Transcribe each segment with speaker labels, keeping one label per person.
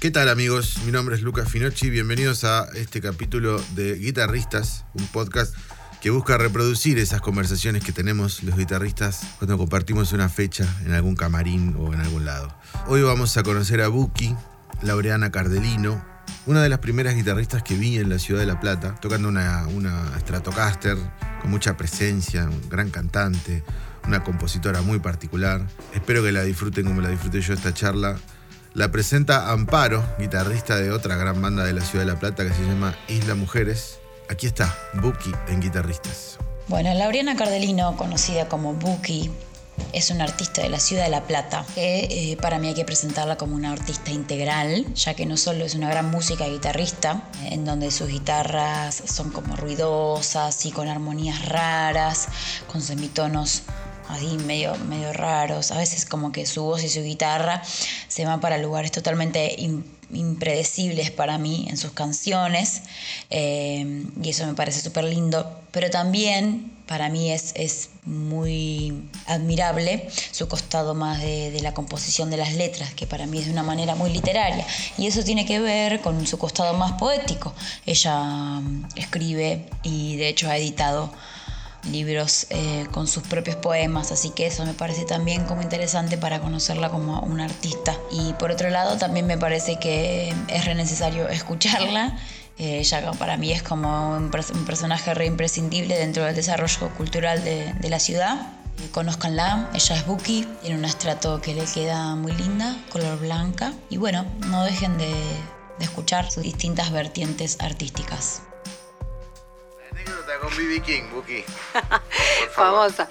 Speaker 1: ¿Qué tal amigos? Mi nombre es Lucas Finocchi. Bienvenidos a este capítulo de Guitarristas, un podcast que busca reproducir esas conversaciones que tenemos los guitarristas cuando compartimos una fecha en algún camarín o en algún lado. Hoy vamos a conocer a Buki, Laureana Cardelino, una de las primeras guitarristas que vi en la ciudad de La Plata, tocando una, una Stratocaster con mucha presencia, un gran cantante, una compositora muy particular. Espero que la disfruten como la disfruté yo esta charla. La presenta Amparo, guitarrista de otra gran banda de la ciudad de La Plata que se llama Isla Mujeres. Aquí está, Buki en Guitarristas.
Speaker 2: Bueno, Laureana Cardelino, conocida como Buki, es una artista de la ciudad de La Plata, que eh, para mí hay que presentarla como una artista integral, ya que no solo es una gran música guitarrista, en donde sus guitarras son como ruidosas y con armonías raras, con semitonos así medio, medio raros. A veces como que su voz y su guitarra se van para lugares totalmente impredecibles para mí en sus canciones. Eh, y eso me parece súper lindo. Pero también para mí es, es muy admirable su costado más de, de, la composición de las letras, que para mí es de una manera muy literaria. Y eso tiene que ver con su costado más poético. Ella mm, escribe y de hecho ha editado libros eh, con sus propios poemas, así que eso me parece también como interesante para conocerla como una artista. Y por otro lado también me parece que es re necesario escucharla, eh, ya para mí es como un, un, personaje re imprescindible dentro del desarrollo cultural de, de la ciudad. Eh, conozcanla, ella es Buki, tiene un estrato que le queda muy linda, color blanca, y bueno, no dejen de, de escuchar sus distintas vertientes artísticas
Speaker 1: con B.B. King, Buki.
Speaker 3: Famosa.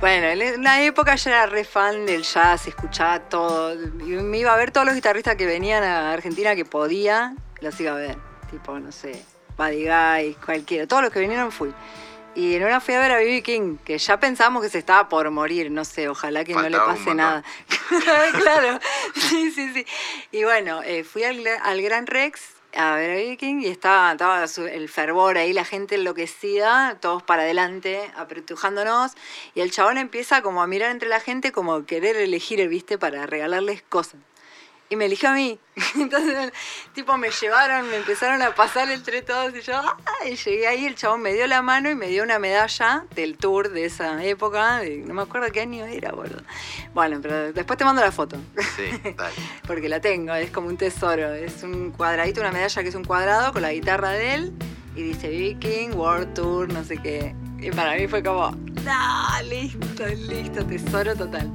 Speaker 3: Bueno, en una época yo era re fan del jazz, escuchaba todo. Y me iba a ver todos los guitarristas que venían a Argentina que podía, los iba a ver. Tipo, no sé, Buddy Guy, cualquiera. Todos los que vinieron fui. Y en una fui a ver a B.B. King, que ya pensamos que se estaba por morir, no sé, ojalá que no le pase nada. claro, sí, sí, sí. Y bueno, eh, fui al, al Gran Rex a ver a Viking y estaba, estaba el fervor ahí, la gente enloquecida, todos para adelante, apretujándonos, y el chabón empieza como a mirar entre la gente como querer elegir, viste, para regalarles cosas y me eligió a mí. Entonces, tipo, me llevaron, me empezaron a pasar entre todos y yo, y llegué ahí, el chabón me dio la mano y me dio una medalla del tour de esa época, no me acuerdo qué año era, boludo. Bueno, pero después te mando la foto. Sí, dale. Porque la tengo, es como un tesoro, es un cuadradito, una medalla que es un cuadrado con la guitarra de él y dice Viking, World Tour, no sé qué. Y para mí fue como, no, listo, listo, tesoro total.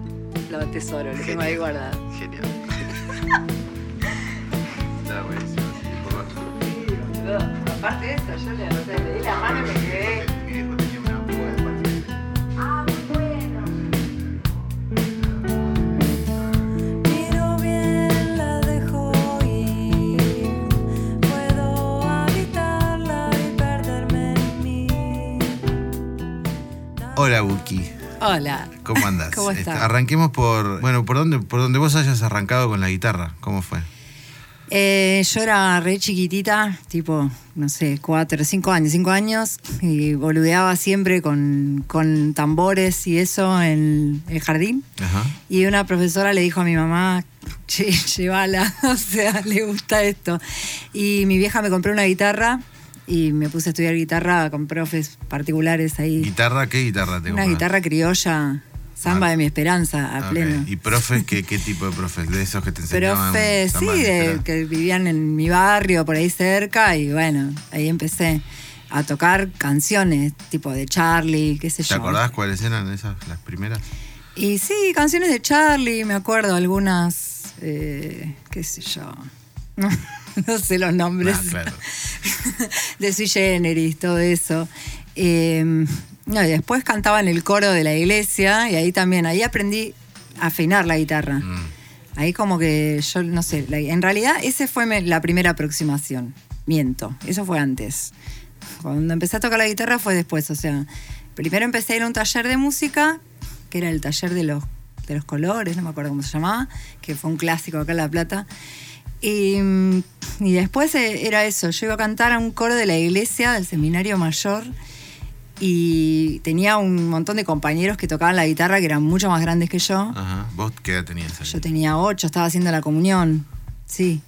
Speaker 3: Lo tesoro, lo tengo ahí guardado. Genial.
Speaker 1: Está buenísimo.
Speaker 3: Aparte de eso, yo le, le di la mano y me quedé.
Speaker 1: Mi viejo tenía una púa de parte.
Speaker 3: Ah, bueno.
Speaker 4: Miro bien, la dejo ir. Puedo habitarla y perderme en mí.
Speaker 1: Hola, Buki.
Speaker 3: Hola.
Speaker 1: ¿Cómo andas?
Speaker 3: ¿Cómo
Speaker 1: Este,
Speaker 3: estás?
Speaker 1: Arranquemos por, bueno, por donde, por donde vos hayas arrancado con la guitarra. ¿Cómo fue?
Speaker 3: Eh, yo era re chiquitita, tipo, no sé, cuatro, cinco años, cinco años, y boludeaba siempre con, con tambores y eso en el jardín.
Speaker 1: Ajá.
Speaker 3: Y una profesora le dijo a mi mamá, che, llévala, o sea, le gusta esto. Y mi vieja me compró una guitarra y me puse a estudiar guitarra con profes particulares ahí.
Speaker 1: ¿Guitarra? ¿Qué guitarra te
Speaker 3: Una guitarra criolla, samba
Speaker 1: Ah.
Speaker 3: de mi esperanza, a pleno.
Speaker 1: ¿Y profes? ¿qué, ¿Qué tipo de profes? ¿De esos que te enseñaban?
Speaker 3: Profes, sí,
Speaker 1: de
Speaker 3: que vivían en mi barrio, por ahí cerca, y bueno, ahí empecé a tocar canciones, tipo de Charlie, qué sé
Speaker 1: ¿Te
Speaker 3: yo.
Speaker 1: acordás cuáles eran esas, las primeras?
Speaker 3: Y sí, canciones de Charlie, me acuerdo algunas, eh, qué sé yo. No, sé los nombres.
Speaker 1: Ah, claro.
Speaker 3: de Sui Generis, todo eso. Eh, no, y después cantaba en el coro de la iglesia y ahí también, ahí aprendí a afinar la guitarra.
Speaker 1: Mm.
Speaker 3: Ahí como que yo, no sé, la- en realidad esa fue me- la primera aproximación. Miento, eso fue antes. Cuando empecé a tocar la guitarra fue después, o sea, primero empecé a ir a un taller de música, que era el taller de los, de los colores, no me acuerdo cómo se llamaba, que fue un clásico acá en La Plata. Y, mm, y después eh, era eso, yo iba a cantar a un coro de la iglesia, del seminario mayor, y tenía un montón de compañeros que tocaban la guitarra que eran mucho más grandes que yo.
Speaker 1: Ajá. ¿Vos qué edad tenías ahí?
Speaker 3: Yo tenía ocho, estaba haciendo la comunión, sí.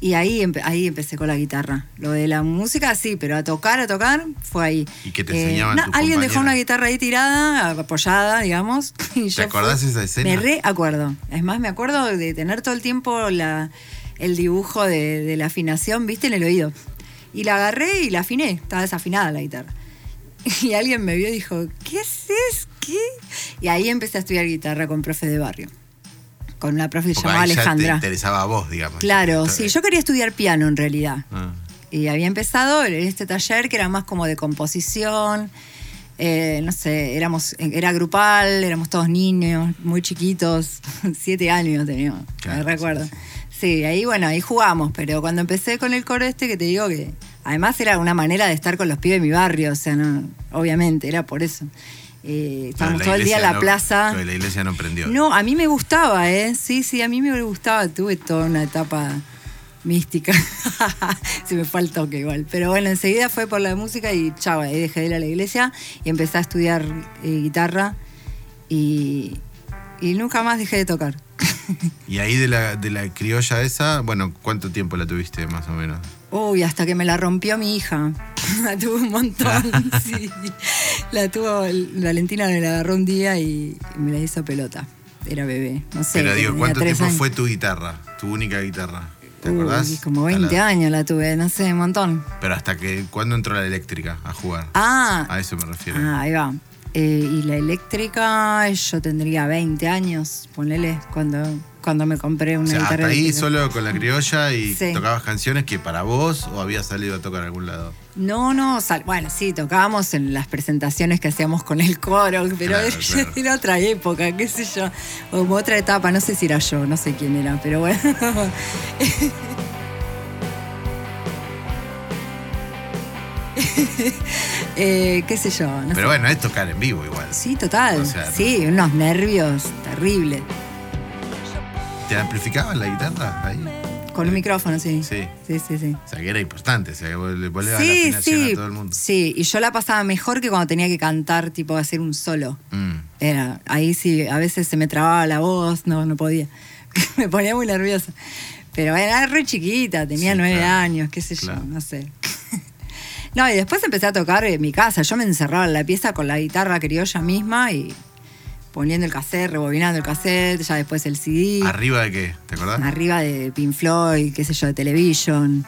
Speaker 3: Y ahí, empe- ahí empecé con la guitarra. Lo de la música sí, pero a tocar, a tocar, fue ahí.
Speaker 1: ¿Y qué te enseñaban tus
Speaker 3: Alguien dejó una guitarra ahí tirada, apoyada, digamos. Y yo
Speaker 1: acordás
Speaker 3: fui-
Speaker 1: esa escena?
Speaker 3: Me re acuerdo. Es más, me acuerdo de tener todo el tiempo la, el dibujo de, de la afinación, viste, en el oído. Y la agarré y la afiné. Estaba desafinada la guitarra. Y alguien me vio y dijo, ¿qué haces? ¿Qué? Y ahí empecé a estudiar guitarra con profe de barrio. Con una profe que llamaba
Speaker 1: ya te
Speaker 3: Alejandra.
Speaker 1: interesaba a vos, digamos.
Speaker 3: Claro, sí, yo quería estudiar piano en realidad.
Speaker 1: Ah.
Speaker 3: Y había empezado en este taller que era más como de composición. eh, no sé, éramos, era grupal, éramos todos niños, muy chiquitos, siete años teníamos,
Speaker 1: Claro,
Speaker 3: me recuerdo.
Speaker 1: sí,
Speaker 3: Sí, ahí bueno, ahí jugamos, pero cuando empecé con el coro este que te digo que además era una manera de estar con los pibes de mi barrio, o sea, no, obviamente, era por eso. Eh, estábamos
Speaker 1: la
Speaker 3: todo el día en la
Speaker 1: no-
Speaker 3: plaza.
Speaker 1: la iglesia no prendió.
Speaker 3: No, a mí me gustaba, ¿eh? Sí, sí, a mí me gustaba. Tuve toda una etapa mística. Se me fue el toque igual. Pero bueno, enseguida fue por la música y chao, ahí dejé de ir a la iglesia y empecé a estudiar eh, guitarra y, y nunca más dejé de tocar.
Speaker 1: Y ahí de la, de la criolla esa, bueno, ¿cuánto tiempo la tuviste más o menos?
Speaker 3: Uy, hasta que me la rompió mi hija. La tuve un montón, sí. La tuvo, Valentina me la agarró un día y me la hizo pelota. Era bebé, no sé.
Speaker 1: Pero digo, ¿cuánto tiempo
Speaker 3: años.
Speaker 1: fue tu guitarra? Tu única guitarra. ¿Te
Speaker 3: Uy,
Speaker 1: acordás?
Speaker 3: como
Speaker 1: A
Speaker 3: 20
Speaker 1: la-
Speaker 3: años la tuve, no sé, un montón.
Speaker 1: Pero hasta que, ¿cuándo entró la eléctrica a jugar?
Speaker 3: Ah,
Speaker 1: A eso me refiero.
Speaker 3: ah, ahí va. Eh, y la eléctrica, yo tendría 20 años, ponele, cuando, cuando me compré una
Speaker 1: o sea,
Speaker 3: guitarra
Speaker 1: hasta ahí
Speaker 3: eléctrica.
Speaker 1: solo con la criolla y
Speaker 3: Sí.
Speaker 1: tocabas canciones que para vos o habías salido a tocar a algún lado.
Speaker 3: No, no, sal- bueno, sí, tocábamos en las presentaciones que hacíamos con el coro, pero
Speaker 1: Claro,
Speaker 3: era,
Speaker 1: claro.
Speaker 3: era otra época, qué sé yo, o otra etapa, no sé si era yo, no sé quién era, pero bueno. Eh, qué sé yo, no
Speaker 1: Pero
Speaker 3: sé.
Speaker 1: bueno, es tocar en vivo igual.
Speaker 3: Sí, total.
Speaker 1: O sea,
Speaker 3: sí, unos nervios terribles.
Speaker 1: ¿Te amplificaban la guitarra ahí?
Speaker 3: Con un micrófono, sí.
Speaker 1: Sí.
Speaker 3: Sí, sí, sí.
Speaker 1: O sea, que era importante, o sea, le le dabas la
Speaker 3: Sí,
Speaker 1: afinación
Speaker 3: sí.
Speaker 1: a todo el mundo.
Speaker 3: Sí, y yo la pasaba mejor que cuando tenía que cantar, tipo hacer un solo.
Speaker 1: Mm.
Speaker 3: Era, ahí sí, a veces se me trababa la voz, no, no podía. me ponía muy nerviosa. Pero era re chiquita, tenía
Speaker 1: Sí,
Speaker 3: nueve
Speaker 1: claro.
Speaker 3: años, qué sé
Speaker 1: Claro.
Speaker 3: yo, no sé. No, y después empecé a tocar en mi casa. Yo me encerraba en la pieza con la guitarra criolla misma y poniendo el cassette, rebobinando el cassette, ya después el CD.
Speaker 1: ¿Arriba de qué? ¿Te acordás?
Speaker 3: Arriba de Pink Floyd, qué sé yo, de Television,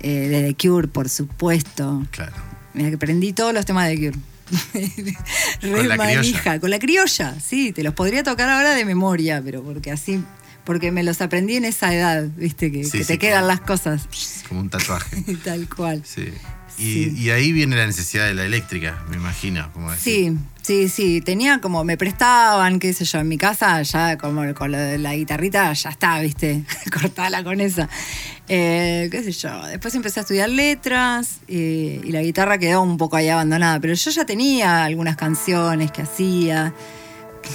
Speaker 3: eh, de The Cure, por supuesto.
Speaker 1: Claro.
Speaker 3: Mira que aprendí todos los temas de The Cure. Re
Speaker 1: Con la criolla.
Speaker 3: manija, con la criolla, sí, te los podría tocar ahora de memoria, pero porque así, porque me los aprendí en esa edad, viste, que,
Speaker 1: Sí,
Speaker 3: que
Speaker 1: sí,
Speaker 3: te quedan
Speaker 1: claro.
Speaker 3: las cosas.
Speaker 1: Como un tatuaje.
Speaker 3: Tal cual.
Speaker 1: Sí. Y,
Speaker 3: Sí.
Speaker 1: y ahí viene la necesidad de la eléctrica, me imagino. Como decir.
Speaker 3: Sí, sí, sí. Tenía como, me prestaban, qué sé yo, en mi casa ya como con lo de la guitarrita ya está, viste, cortala con esa. Eh, qué sé yo. Después empecé a estudiar letras eh, y la guitarra quedó un poco ahí abandonada, pero yo ya tenía algunas canciones que hacía.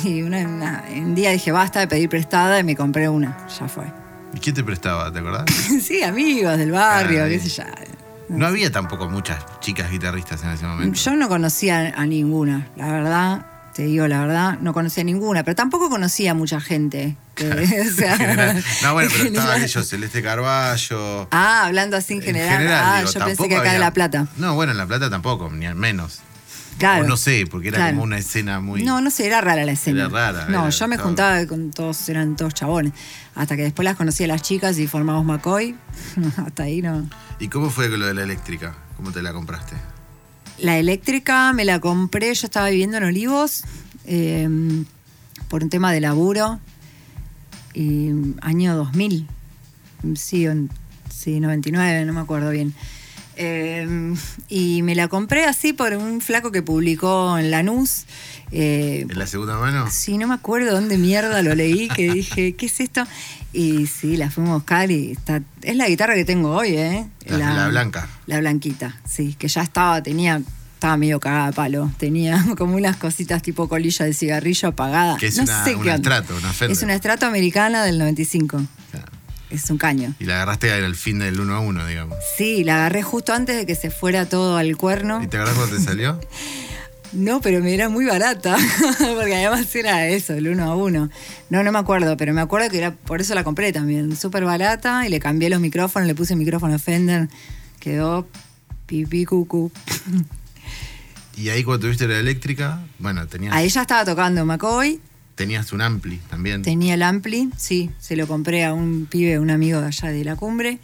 Speaker 3: Y una- una- un día dije, basta de pedir prestada y me compré una, ya fue.
Speaker 1: ¿Y quién te prestaba, te acordás?
Speaker 3: sí, amigos del barrio,
Speaker 1: Ah,
Speaker 3: qué sé yo.
Speaker 1: No había tampoco muchas chicas guitarristas en ese momento.
Speaker 3: Yo no conocía a ninguna, la verdad, te digo la verdad, no conocía a ninguna, pero tampoco conocía a mucha gente. que- o sea,
Speaker 1: En general. No, bueno, pero
Speaker 3: en
Speaker 1: estaba
Speaker 3: general.
Speaker 1: aquello, Celeste Carballo.
Speaker 3: Ah, hablando así en general. ah,
Speaker 1: digo,
Speaker 3: yo pensé que acá de
Speaker 1: había-
Speaker 3: La Plata.
Speaker 1: No, bueno, en La Plata tampoco, ni al menos.
Speaker 3: Claro.
Speaker 1: O no sé, porque era
Speaker 3: Claro.
Speaker 1: como una escena muy.
Speaker 3: No, no sé, era rara la escena.
Speaker 1: Era rara,
Speaker 3: No,
Speaker 1: era-
Speaker 3: yo me
Speaker 1: estaba-
Speaker 3: juntaba con todos, eran todos chabones. Hasta que después las conocí a las chicas y formamos McCoy. Hasta ahí no.
Speaker 1: ¿Y cómo fue lo de la eléctrica? ¿Cómo te la compraste?
Speaker 3: La eléctrica me la compré, yo estaba viviendo en Olivos eh, por un tema de laburo. Y año 2000, sí, en- sí, 99, no me acuerdo bien. Eh, y me la compré así por un flaco que publicó en Lanús. Eh,
Speaker 1: ¿En la segunda mano?
Speaker 3: Sí, no me acuerdo dónde mierda lo leí, que dije, ¿qué es esto? Y sí, la fuimos a buscar y está, es la guitarra que tengo hoy, ¿eh?
Speaker 1: La- la blanca.
Speaker 3: La blanquita, sí, que ya estaba, tenía, estaba medio cagada a palo. Tenía como unas cositas tipo colilla de cigarrillo apagada.
Speaker 1: Que es
Speaker 3: no
Speaker 1: una-
Speaker 3: sé
Speaker 1: una
Speaker 3: qué onda.
Speaker 1: Strato, una Fender.
Speaker 3: Es una estrato americana del 95.
Speaker 1: Claro.
Speaker 3: Es un caño.
Speaker 1: Y la agarraste al fin del uno a uno, digamos.
Speaker 3: Sí, la agarré justo antes de que se fuera todo al cuerno.
Speaker 1: ¿Y te acordás cuando te salió?
Speaker 3: No, pero me era muy barata, porque además era eso, el uno a uno. No, no me acuerdo, pero me acuerdo que era por eso la compré también, súper barata, y le cambié los micrófonos, le puse micrófono Fender, quedó pipí cucú.
Speaker 1: Y ahí cuando tuviste la eléctrica, bueno, tenías,
Speaker 3: Ahí ya estaba tocando McCoy,
Speaker 1: tenías un ampli también.
Speaker 3: tenía el ampli, sí, se lo compré a un pibe, un amigo de allá de la cumbre.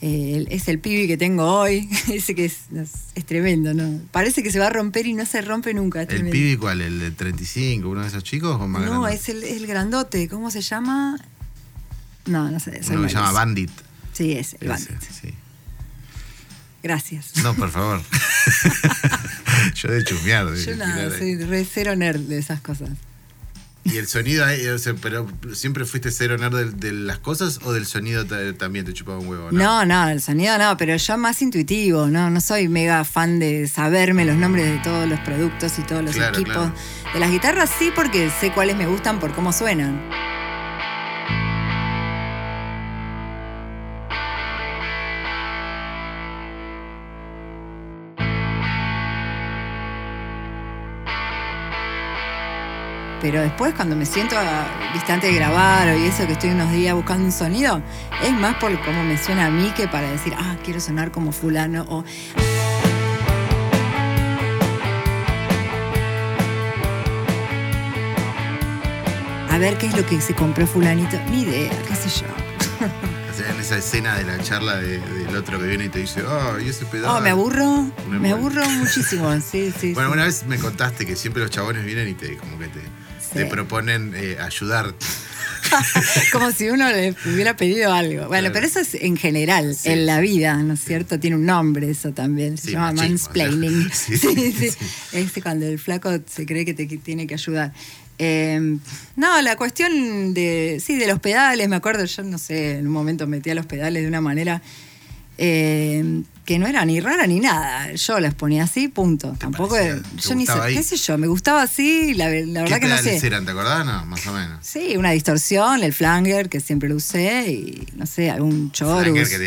Speaker 3: Eh, es el pibe que tengo hoy, ese que es, es- tremendo, ¿no? Parece que se va a romper y no se rompe nunca.
Speaker 1: ¿El pibi cuál? ¿El de 35? ¿Uno de esos chicos o más
Speaker 3: No,
Speaker 1: grande?
Speaker 3: es el, el grandote, ¿cómo se llama? No, no sé. soy
Speaker 1: Uno que se llama. Bandit.
Speaker 3: Sí, es el
Speaker 1: Ese,
Speaker 3: bandit.
Speaker 1: sí.
Speaker 3: Gracias.
Speaker 1: No, por favor. Yo de chusmear. de
Speaker 3: Yo nada, soy re cero nerd de esas cosas.
Speaker 1: ¿Y el sonido o sea, pero siempre fuiste cero nerd de, de las cosas o del sonido ta- también te chupaba un huevo?
Speaker 3: No, no, el sonido no, pero yo más intuitivo, no, no soy mega fan de saberme los nombres de todos los productos y todos los
Speaker 1: Claro,
Speaker 3: equipos.
Speaker 1: claro.
Speaker 3: De las guitarras sí, porque sé cuáles me gustan por cómo suenan. Pero después cuando me siento a- viste, antes de grabar o y eso que estoy unos días buscando un sonido, es más por cómo me suena a mí que para decir, ah, quiero sonar como fulano o a ver qué es lo que se compró fulanito. Ni idea, qué sé yo.
Speaker 1: En esa escena de la charla de- del otro que viene y te dice, oh, y ese pedazo.
Speaker 3: Oh, me aburro, me aburro muchísimo, sí, sí.
Speaker 1: Bueno,
Speaker 3: sí.
Speaker 1: una vez me contaste que siempre los chabones vienen y te como que te, te proponen eh, ayudarte.
Speaker 3: Como si uno le hubiera pedido algo. Bueno,
Speaker 1: Claro.
Speaker 3: pero eso es en general,
Speaker 1: Sí,
Speaker 3: en la vida, ¿no es cierto? Tiene un nombre eso también, se
Speaker 1: Sí,
Speaker 3: llama
Speaker 1: machismo,
Speaker 3: mansplaining.
Speaker 1: Sí,
Speaker 3: Sí, sí,
Speaker 1: sí.
Speaker 3: Es cuando el flaco se cree que te tiene que ayudar. Eh, no, la cuestión de, sí, de los pedales, me acuerdo, yo no sé, en un momento metía los pedales de una manera eh, que no era ni rara ni nada. Yo las ponía así, punto. Tampoco,
Speaker 1: parecía-
Speaker 3: yo ni sé,
Speaker 1: ahí?
Speaker 3: qué sé yo, me gustaba así, la, la verdad
Speaker 1: ¿Qué
Speaker 3: que no sé.
Speaker 1: eran? ¿Te acordás? No, más o menos.
Speaker 3: Sí, una distorsión, el flanger, que siempre lo usé, y no sé, algún chorus.
Speaker 1: Flanger que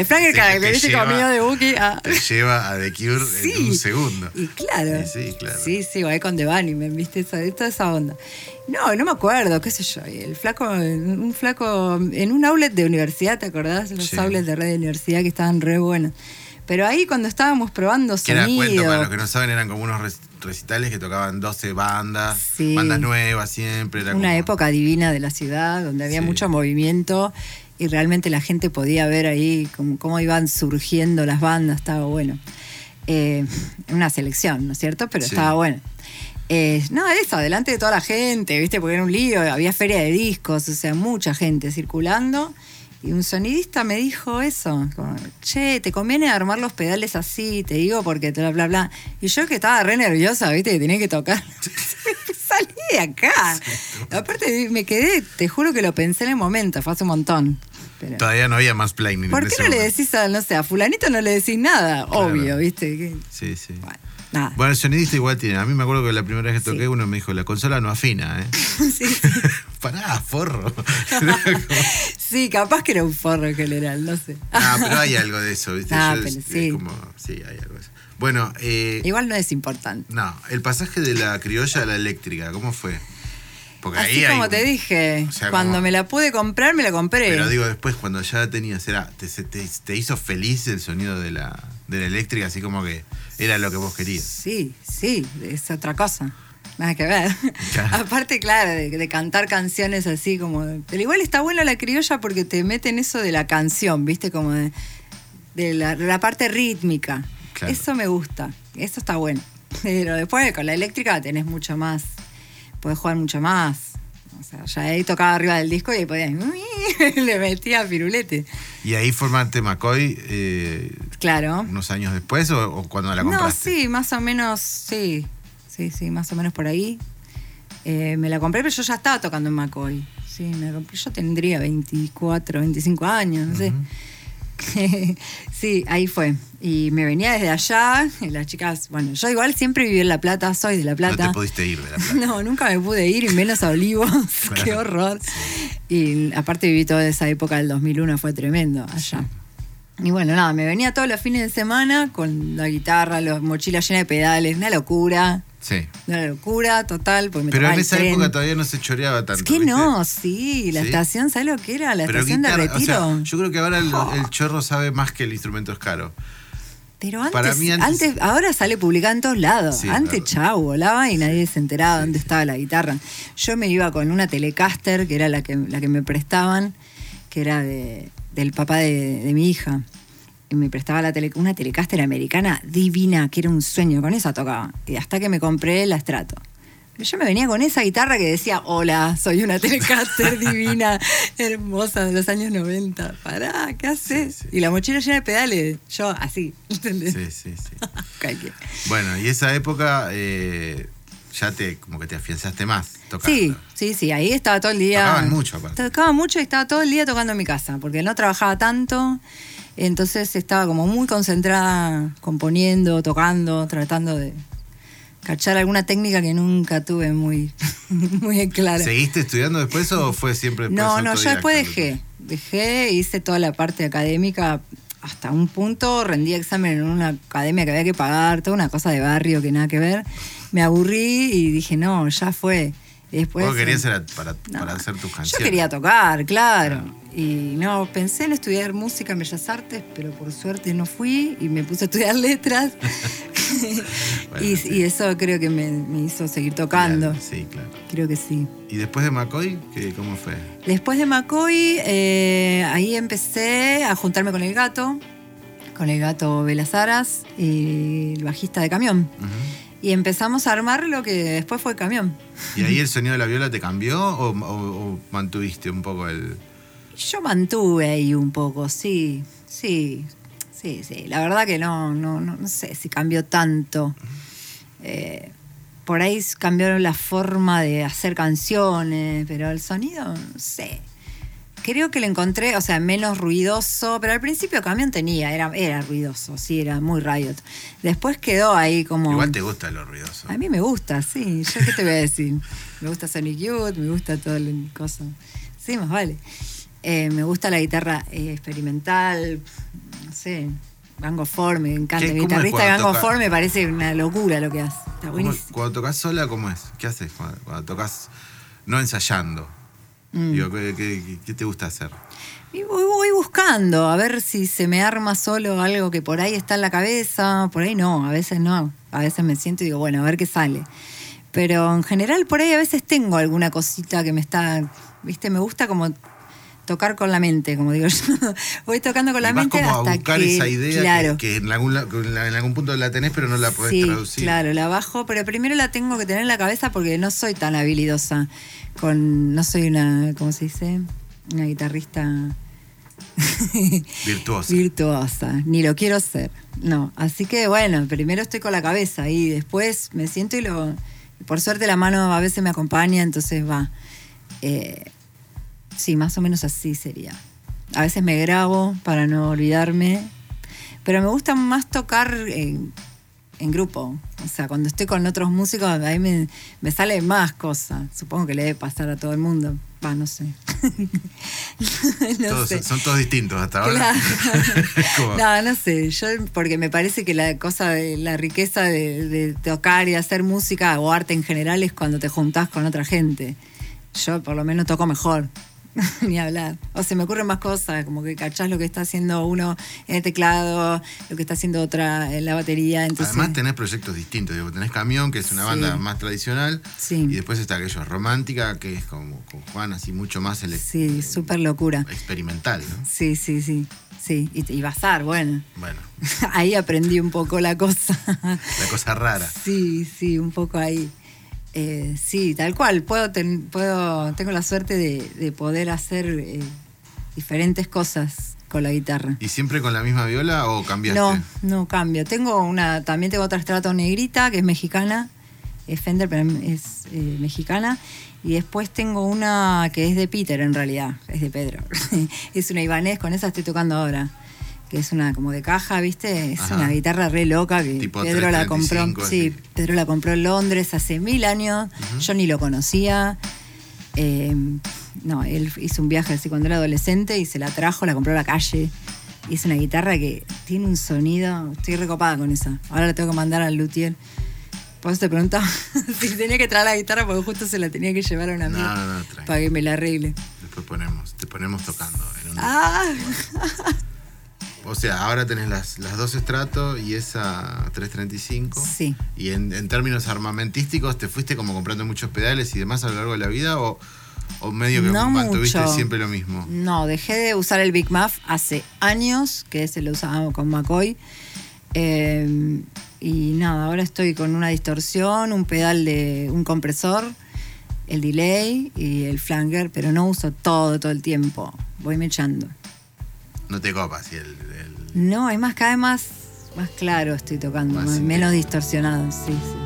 Speaker 3: el flanger
Speaker 1: te- que te
Speaker 3: característico
Speaker 1: lleva-
Speaker 3: mío de Buki. ah.
Speaker 1: Te lleva a The Cure
Speaker 3: Sí.
Speaker 1: en un segundo.
Speaker 3: Y claro.
Speaker 1: Sí, sí, claro.
Speaker 3: Sí, sí, ahí con The Bunnymen, viste, esa, toda esa onda. No, no me acuerdo, qué sé yo. El flaco, un flaco, en un outlet de universidad, ¿te acordás? Los
Speaker 1: Sí.
Speaker 3: outlets de red de universidad que estaban re buenos. Pero ahí cuando estábamos probando
Speaker 1: Que era
Speaker 3: sonido.
Speaker 1: cuento, para los que no saben, eran como unos rec- recitales que tocaban 12 bandas,
Speaker 3: Sí.
Speaker 1: bandas nuevas siempre. Era
Speaker 3: una
Speaker 1: como-
Speaker 3: época divina de la ciudad, donde había
Speaker 1: Sí.
Speaker 3: mucho movimiento y realmente la gente podía ver ahí cómo, cómo iban surgiendo las bandas, estaba bueno. Eh, una selección, ¿no es cierto? Pero
Speaker 1: Sí.
Speaker 3: estaba bueno. Eh, no, eso, delante de toda la gente, ¿viste? Porque era un lío, había feria de discos, o sea, mucha gente circulando. Y un sonidista me dijo eso, como, che, te conviene armar los pedales así, te digo, porque bla, bla, bla. Y yo que estaba re nerviosa, ¿viste? Que tenía que tocar. Salí de acá. Aparte, me quedé, te juro que lo pensé en el momento, fue hace un montón. Pero-
Speaker 1: Todavía no había más planning.
Speaker 3: ¿Por qué no le decís a, no sé, a fulanito no le decís nada?
Speaker 1: Claro.
Speaker 3: Obvio, ¿viste?
Speaker 1: Sí, sí.
Speaker 3: Bueno, nada.
Speaker 1: Bueno, el sonidista igual tiene. A mí me acuerdo que la primera vez que toqué
Speaker 3: Sí.
Speaker 1: uno me dijo, la consola no afina, ¿eh?
Speaker 3: Sí, sí.
Speaker 1: Pará, forro.
Speaker 3: Sí, capaz que era un forro en general, no sé.
Speaker 1: Ah, pero hay algo de eso, ¿viste?
Speaker 3: Ah,
Speaker 1: Yo
Speaker 3: pero
Speaker 1: es-
Speaker 3: sí.
Speaker 1: es como, sí, hay algo de eso. Bueno, eh,
Speaker 3: Igual no es importante.
Speaker 1: no, el pasaje de la criolla a la eléctrica, ¿cómo fue? Porque
Speaker 3: Así
Speaker 1: ahí
Speaker 3: como te dije,
Speaker 1: o sea,
Speaker 3: cuando
Speaker 1: como-
Speaker 3: me la pude comprar, me la compré.
Speaker 1: Pero digo, después, cuando ya tenías, era, te, te- te hizo feliz el sonido de la, de la eléctrica, así como que era lo que vos querías.
Speaker 3: Sí, sí, es otra cosa. Nada que ver.
Speaker 1: Claro.
Speaker 3: Aparte, claro, de, de cantar canciones así como. Pero igual está buena la criolla porque te meten eso de la canción, ¿viste? Como de, de la, parte rítmica.
Speaker 1: Claro.
Speaker 3: Eso me gusta. Eso está bueno. Pero después con la eléctrica tenés mucho más. Podés jugar mucho más. O sea, ya ahí tocaba arriba del disco y ahí podías. Le metía pirulete.
Speaker 1: Y ahí formaste McCoy eh,
Speaker 3: Claro.
Speaker 1: unos años después o, o cuando la
Speaker 3: No,
Speaker 1: compraste.
Speaker 3: sí, más o menos, sí. Sí, sí, más o menos por ahí. Eh, me la compré, pero yo ya estaba tocando en McCoy. Sí, me la compré. Yo tendría 24, 25 años, no sé. sí, ahí fue. Y me venía desde allá. Y las chicas, bueno, yo igual siempre viví en La Plata, soy de La
Speaker 1: No
Speaker 3: Plata.
Speaker 1: te pudiste ir de la plata.
Speaker 3: No, nunca me pude ir, y menos a Olivos.
Speaker 1: Claro.
Speaker 3: Qué horror. Y aparte viví toda esa época del 2001, fue tremendo allá. Y bueno, nada, me venía todos los fines de semana con la guitarra, la mochila llena de pedales, una locura.
Speaker 1: Sí.
Speaker 3: Una locura total, me
Speaker 1: Pero en
Speaker 3: el
Speaker 1: esa
Speaker 3: tren.
Speaker 1: época todavía no se choreaba tanto.
Speaker 3: Es que
Speaker 1: ¿viste?
Speaker 3: no, sí, la
Speaker 1: ¿Sí?
Speaker 3: estación, ¿sabes lo que era? La
Speaker 1: Pero
Speaker 3: estación
Speaker 1: guitarra,
Speaker 3: de
Speaker 1: o
Speaker 3: retiro.
Speaker 1: sea, yo creo que ahora el, el chorro sabe más que el instrumento es caro.
Speaker 3: Pero antes,
Speaker 1: para mí antes-
Speaker 3: antes, ahora sale publicada en todos lados.
Speaker 1: Sí,
Speaker 3: antes,
Speaker 1: claro.
Speaker 3: chau, volaba y nadie se enteraba
Speaker 1: Sí,
Speaker 3: dónde estaba la guitarra. Yo me iba con una Telecaster, que era la que, la que me prestaban, que era de, del papá de, de mi hija. Y me prestaba la tele, una Telecaster americana divina, que era un sueño, con esa tocaba. Y hasta que me compré la Strato. Yo me venía con esa guitarra que decía, hola, soy una Telecaster divina, hermosa de los años 90. Pará, ¿qué haces?
Speaker 1: Sí, sí.
Speaker 3: Y la mochila llena de pedales, yo así, ¿entendés?
Speaker 1: Sí, sí, sí. Bueno, y esa época eh, ya te como que te afianzaste más tocando.
Speaker 3: Sí, sí, sí, ahí estaba todo el día.
Speaker 1: Tocaban mucho, aparte.
Speaker 3: Tocaba mucho y estaba todo el día tocando en mi casa, porque no trabajaba tanto. Entonces estaba como muy concentrada, componiendo, tocando, tratando de cachar alguna técnica que nunca tuve muy, muy clara.
Speaker 1: ¿Seguiste estudiando después o fue siempre después
Speaker 3: No, no, yo después dejé. Dejé, hice toda la parte académica hasta un punto, rendí examen en una academia que había que pagar, toda una cosa de barrio que nada que ver. Me aburrí y dije, no, ya fue. Después,
Speaker 1: Vos querías era para,
Speaker 3: no,
Speaker 1: para hacer tus
Speaker 3: Yo
Speaker 1: canciones.
Speaker 3: quería tocar, claro. Y no, pensé en estudiar música en Bellas Artes, pero por suerte no fui y me puse a estudiar letras.
Speaker 1: Bueno,
Speaker 3: y,
Speaker 1: sí.
Speaker 3: y eso creo que me, me hizo seguir tocando.
Speaker 1: Sí, claro.
Speaker 3: Creo que sí.
Speaker 1: ¿Y después de McCoy, ¿qué, cómo fue?
Speaker 3: Después de McCoy, eh, ahí empecé a juntarme con el gato, con el gato Velazaras y el bajista de camión.
Speaker 1: Ujú.
Speaker 3: Y empezamos a armar lo que después fue camión.
Speaker 1: ¿Y ahí el sonido de la viola te cambió o, o- o mantuviste un poco el...?
Speaker 3: Yo mantuve ahí un poco, sí, sí, sí, sí. La verdad que no, no, no, no sé si cambió tanto. Eh, por ahí cambió la forma de hacer canciones, pero el sonido, no sé. Creo que lo encontré, o sea, menos ruidoso, pero al principio Camión tenía, era, era ruidoso, sí, era muy riot. Después quedó ahí como...
Speaker 1: Igual te gusta lo ruidoso.
Speaker 3: A mí me gusta, sí. ¿Yo qué te voy a decir? Me gusta Sonic Youth, me gusta todo el cosa. Sí, más vale. Eh, me gusta la guitarra eh, experimental, no sé, Gango Four, me encanta.
Speaker 1: ¿Qué-
Speaker 3: El guitarrista Gango
Speaker 1: toca?
Speaker 3: Four me parece una locura lo que hace. Está
Speaker 1: ¿Cómo-
Speaker 3: buenísimo.
Speaker 1: cuando tocas sola, ¿cómo es? ¿Qué haces cuando, cuando tocas no ensayando?
Speaker 3: Mm.
Speaker 1: Digo, ¿qué, qué- qué- qué te gusta hacer?
Speaker 3: Y voy, voy buscando a ver si se me arma solo algo que por ahí está en la cabeza, por ahí no, a veces no. A veces me siento y digo, bueno, a ver qué sale. Pero en general por ahí a veces tengo alguna cosita que me está, viste, me gusta como tocar con la mente, como digo yo. Voy tocando con la
Speaker 1: Y vas
Speaker 3: mente
Speaker 1: como a
Speaker 3: hasta
Speaker 1: buscar
Speaker 3: que,
Speaker 1: esa idea
Speaker 3: claro,
Speaker 1: que, que en, algún, la- que en la- en algún punto la tenés pero no la podés
Speaker 3: sí,
Speaker 1: traducir.
Speaker 3: claro, la bajo, pero primero la tengo que tener en la cabeza porque no soy tan habilidosa. Con, no soy una, ¿cómo se dice? Una guitarrista
Speaker 1: Virtuosa.
Speaker 3: virtuosa, ni lo quiero ser. No, así que bueno, primero estoy con la cabeza y después me siento y lo. Por suerte la mano a veces me acompaña, entonces va. Eh, sí, más o menos así sería. A veces me grabo para no olvidarme, pero me gusta más tocar en, en grupo. O sea, cuando estoy con otros músicos, ahí me, me sale más cosas. Supongo que le debe pasar a todo el mundo. Va, no sé. no
Speaker 1: Todos-
Speaker 3: sé.
Speaker 1: Son todos distintos hasta ahora.
Speaker 3: Claro. No, no sé, yo porque me parece que la cosa de la riqueza de, de tocar y hacer música o arte en general es cuando te juntás con otra gente. Yo por lo menos toco mejor, ni hablar. O se me ocurren más cosas, como que cachás lo que está haciendo uno en el teclado, lo que está haciendo otra en la batería. Entonces,
Speaker 1: Además tenés proyectos distintos. Digo, tenés Camión, que es una
Speaker 3: Sí.
Speaker 1: banda más tradicional.
Speaker 3: Sí.
Speaker 1: Y después está aquello Romántica, que es como con Juan, así mucho más ele-
Speaker 3: sí, súper locura.
Speaker 1: experimental, ¿no?
Speaker 3: Sí, sí, sí. Sí, y, y bazar, bueno.
Speaker 1: Bueno,
Speaker 3: Ahí aprendí un poco la cosa.
Speaker 1: la cosa rara.
Speaker 3: Sí, sí, un poco ahí. Eh, sí, tal cual. Puedo, ten- puedo, tengo la suerte de, de poder hacer eh, diferentes cosas con la guitarra.
Speaker 1: ¿Y siempre con la misma viola o cambiaste?
Speaker 3: No, no cambio. Tengo una, también tengo otra estrato negrita que es mexicana, es Fender, pero es eh, mexicana. Y después tengo una que es de Peter en realidad, es de Pedro. es una Ibanez, con esa estoy tocando ahora. Que es una como de caja, ¿viste? Es
Speaker 1: Ajá.
Speaker 3: una guitarra re loca que
Speaker 1: Tipo
Speaker 3: Pedro la
Speaker 1: 335,
Speaker 3: compró. Sí. Pedro la compró en Londres hace mil años. Yo ni lo conocía. Eh, no, él hizo un viaje así cuando era adolescente y se la trajo, la compró a la calle. Y es una guitarra que tiene un sonido. Estoy recopada con esa. Ahora la tengo que mandar al luthier. Por eso te preguntaba si tenía que traer la guitarra porque justo se la tenía que llevar a una amiga.
Speaker 1: No, no.
Speaker 3: Para que me la arregle.
Speaker 1: Después ponemos, te ponemos tocando. en un-
Speaker 3: Ah,
Speaker 1: O sea, ahora tenés las, las dos estratos y esa 335.
Speaker 3: Sí.
Speaker 1: Y en, en términos armamentísticos, ¿te fuiste como comprando muchos pedales y demás a lo largo de la vida? ¿O, o medio que
Speaker 3: No
Speaker 1: mantuviste siempre lo mismo?
Speaker 3: No, dejé de usar el Big Muff hace años, que ese lo usaba con McCoy. Eh, y nada, ahora estoy con una distorsión, un pedal de un compresor, el delay y el flanger, pero no uso todo, todo el tiempo. Voy me echando.
Speaker 1: No te copas y el, el-
Speaker 3: No, es más, cada vez más, más claro estoy tocando,
Speaker 1: Más
Speaker 3: más-
Speaker 1: inter-
Speaker 3: menos distorsionado, sí, sí.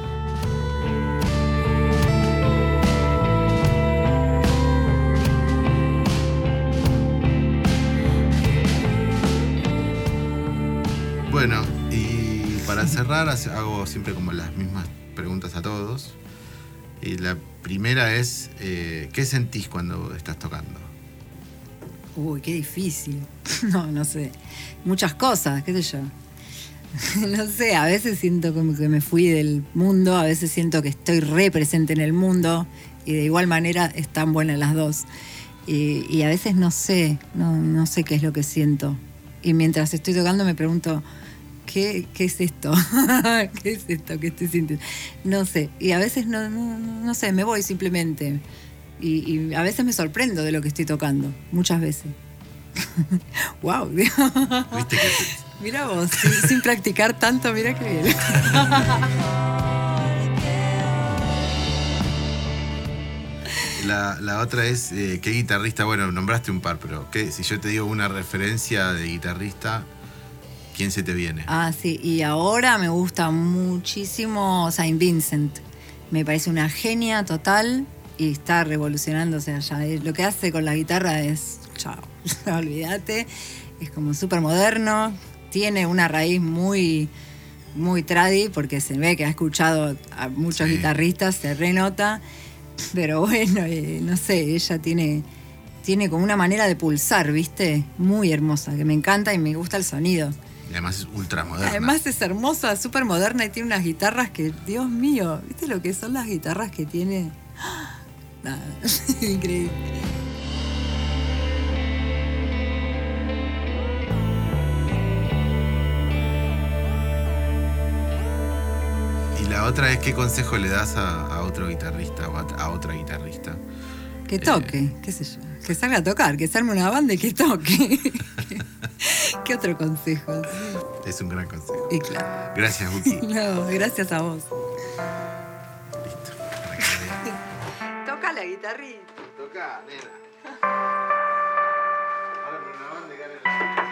Speaker 1: Bueno, y para cerrar hago siempre como las mismas preguntas a todos. Y la primera es, eh, ¿qué sentís cuando estás tocando?
Speaker 3: Uy, qué difícil. No, no sé. Muchas cosas, qué sé yo. No sé, a veces siento como que me fui del mundo, a veces siento que estoy re presente en el mundo y de igual manera están buenas las dos. Y, a veces no sé, no, sé qué es lo que siento. Y mientras estoy tocando me pregunto, ¿qué, qué es esto? ¿Qué es esto que estoy sintiendo? No sé. Y a veces no, no, no sé, me voy simplemente. Y, y a veces me sorprendo de lo que estoy tocando, muchas veces. wow,
Speaker 1: ¿Viste que
Speaker 3: mira vos, sin, sin practicar tanto, mira qué bien.
Speaker 1: La, la otra es, eh, ¿qué guitarrista? Bueno, nombraste un par, pero ¿qué, si yo te digo una referencia de guitarrista, ¿quién se te viene?
Speaker 3: Ah, sí, y ahora me gusta muchísimo Saint Vincent. Me parece una genia total y está ya es- lo que hace con la guitarra es, chao, olvídate, es como súper moderno, tiene una raíz muy, muy tradi, porque se ve que ha escuchado a muchos
Speaker 1: Sí.
Speaker 3: guitarristas, se renota, pero bueno, eh, no sé, ella tiene, tiene como una manera de pulsar, ¿viste? Muy hermosa, que me encanta y me gusta el sonido.
Speaker 1: Y además es ultra moderna.
Speaker 3: Además es hermosa, súper moderna y tiene unas guitarras que, Dios mío, ¿viste lo que son las guitarras que tiene? Nada, increíble.
Speaker 1: Y la otra es, ¿qué consejo le das a, a otro guitarrista o a, a otra guitarrista?
Speaker 3: Que toque, qué sé yo. Que salga a tocar, que se arme una banda y que toque. ¿Qué otro consejo? Sí,
Speaker 1: Es un gran consejo.
Speaker 3: Y claro.
Speaker 1: Gracias, Buki.
Speaker 3: No, gracias a vos.
Speaker 5: La guitarrita.
Speaker 1: Toca, nena. Ahora con una banda